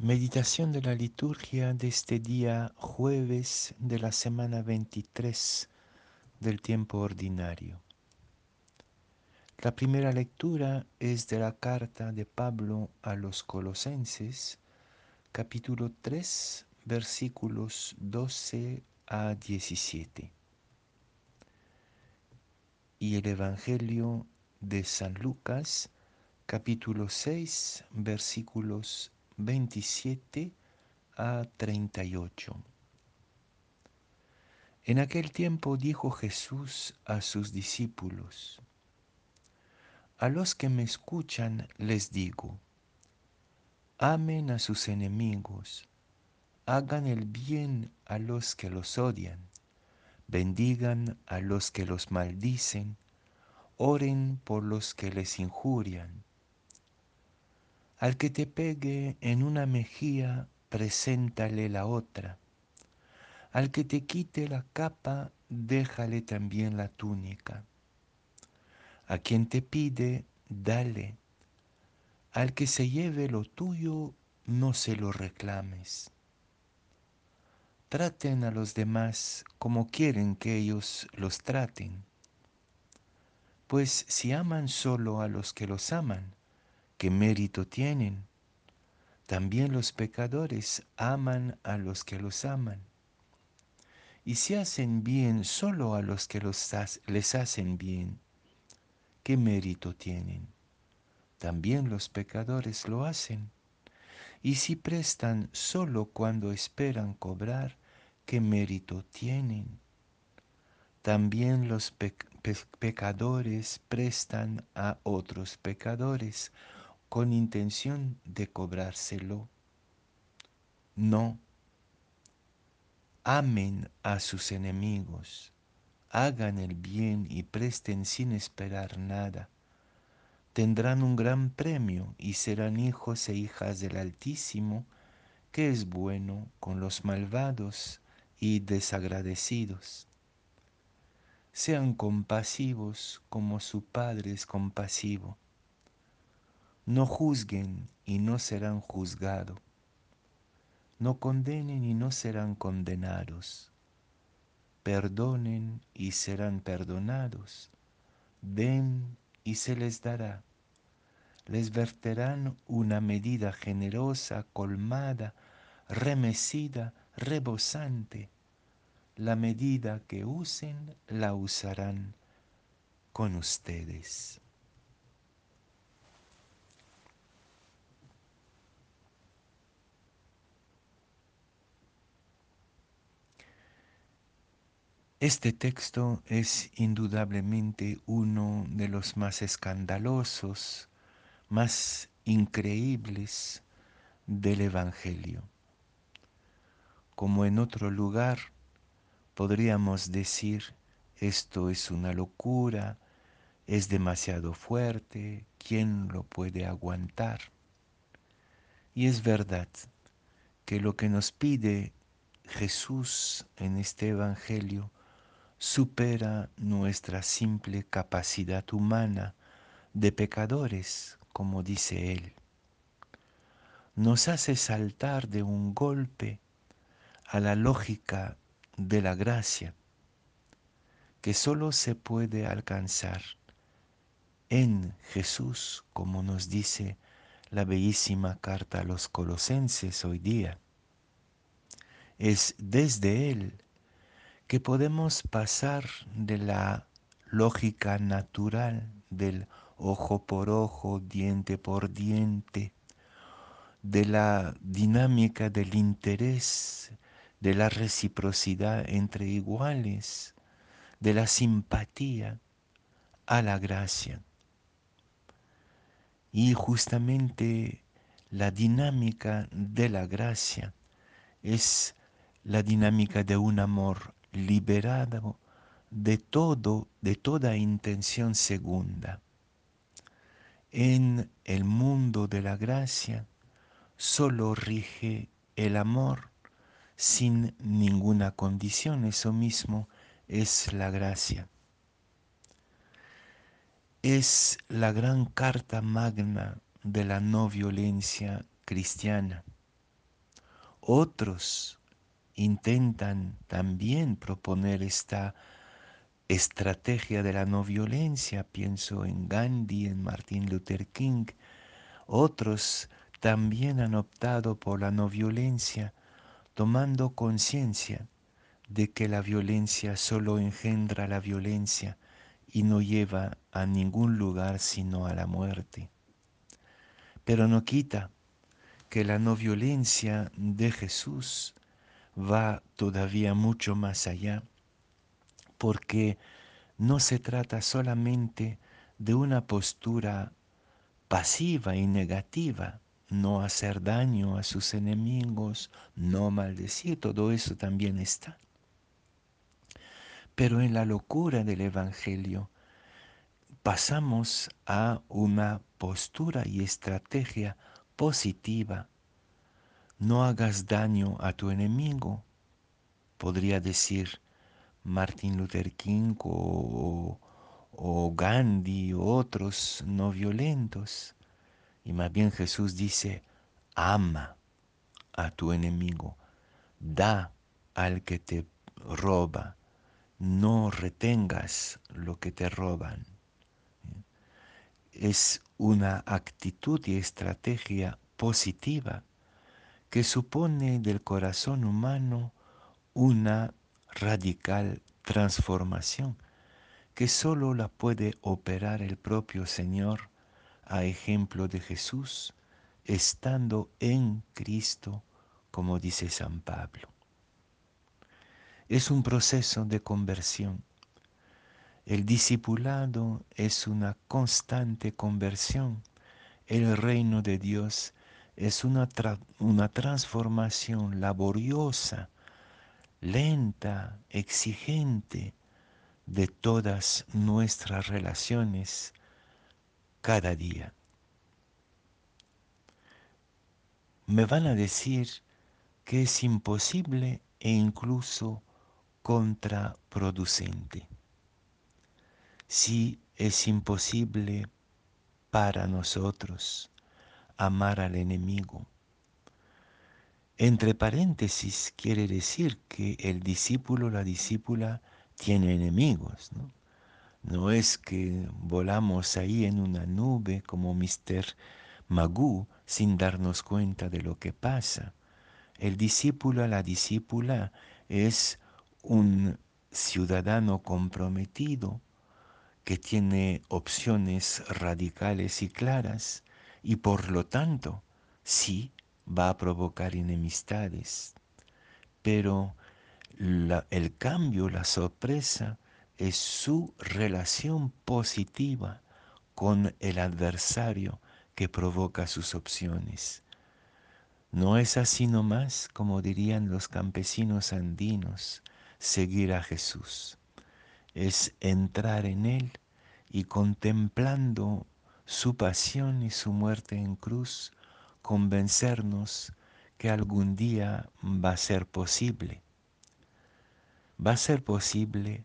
Meditación de la liturgia de este día jueves de la semana 23 del tiempo ordinario. La primera lectura es de la carta de Pablo a los Colosenses, capítulo 3, versículos 12 a 17. Y el Evangelio de San Lucas, capítulo 6, versículos 27 a 38. En aquel tiempo dijo Jesús a sus discípulos, A los que me escuchan les digo, amen a sus enemigos, hagan el bien a los que los odian, bendigan a los que los maldicen, oren por los que les injurian al que te pegue en una mejilla, preséntale la otra. Al que te quite la capa, déjale también la túnica. A quien te pide, dale. Al que se lleve lo tuyo, no se lo reclames. Traten a los demás como quieren que ellos los traten. Pues si aman solo a los que los aman, ¿qué mérito tienen? También los pecadores aman a los que los aman. Y si hacen bien solo a los que los les hacen bien, ¿qué mérito tienen? También los pecadores lo hacen. Y si prestan solo cuando esperan cobrar, ¿qué mérito tienen? También los pecadores prestan a otros pecadores con intención de cobrárselo. No. Amen a sus enemigos, hagan el bien y presten sin esperar nada. Tendrán un gran premio y serán hijos e hijas del Altísimo, que es bueno con los malvados y desagradecidos. Sean compasivos como su Padre es compasivo no juzguen y no serán juzgados. No condenen y no serán condenados. Perdonen y serán perdonados. Den y se les dará. Les verterán una medida generosa, colmada, remecida, rebosante. La medida que usen la usarán con ustedes. Este texto es indudablemente uno de los más escandalosos, más increíbles del Evangelio. Como en otro lugar, podríamos decir, esto es una locura, es demasiado fuerte, ¿quién lo puede aguantar? Y es verdad que lo que nos pide Jesús en este Evangelio supera nuestra simple capacidad humana de pecadores, como dice él. Nos hace saltar de un golpe a la lógica de la gracia, que solo se puede alcanzar en Jesús, como nos dice la bellísima carta a los colosenses hoy día. Es desde Él que podemos pasar de la lógica natural del ojo por ojo, diente por diente, de la dinámica del interés, de la reciprocidad entre iguales, de la simpatía a la gracia. Y justamente la dinámica de la gracia es la dinámica de un amor liberado de todo, de toda intención segunda. En el mundo de la gracia solo rige el amor sin ninguna condición, eso mismo es la gracia. Es la gran carta magna de la no violencia cristiana. Otros intentan también proponer esta estrategia de la no violencia, pienso en Gandhi, en Martin Luther King, otros también han optado por la no violencia, tomando conciencia de que la violencia solo engendra la violencia y no lleva a ningún lugar sino a la muerte. Pero no quita que la no violencia de Jesús va todavía mucho más allá porque no se trata solamente de una postura pasiva y negativa, no hacer daño a sus enemigos, no maldecir, todo eso también está. Pero en la locura del Evangelio pasamos a una postura y estrategia positiva. No hagas daño a tu enemigo, podría decir Martin Luther King o, Gandhi o otros no violentos. Y más bien Jesús dice, ama a tu enemigo, da al que te roba, no retengas lo que te roban. Es una actitud y estrategia positiva que supone del corazón humano una radical transformación que solo la puede operar el propio Señor a ejemplo de Jesús, estando en Cristo, como dice San Pablo. Es un proceso de conversión. El discipulado es una constante conversión. El reino de Dios es una, una transformación laboriosa lenta, exigente de todas nuestras relaciones cada día. Me van a decir que es imposible e incluso contraproducente. Si es imposible para nosotros amar al enemigo, entre paréntesis quiere decir que el discípulo, la discípula, tiene enemigos. ¿no? es que volamos ahí en una nube como Mr. Magoo sin darnos cuenta de lo que pasa. El discípulo, la discípula es un ciudadano comprometido que tiene opciones radicales y claras y por lo tanto sí va a provocar enemistades. Pero el cambio, la sorpresa, es su relación positiva con el adversario que provoca sus opciones. No es así nomás, como dirían los campesinos andinos, seguir a Jesús. Es entrar en Él y contemplando su pasión y su muerte en cruz, convencernos que algún día va a ser posible. Va a ser posible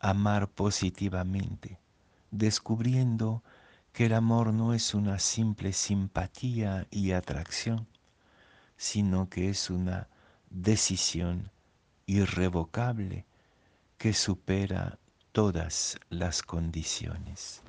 amar positivamente, descubriendo que el amor no es una simple simpatía y atracción, sino que es una decisión irrevocable que supera todas las condiciones.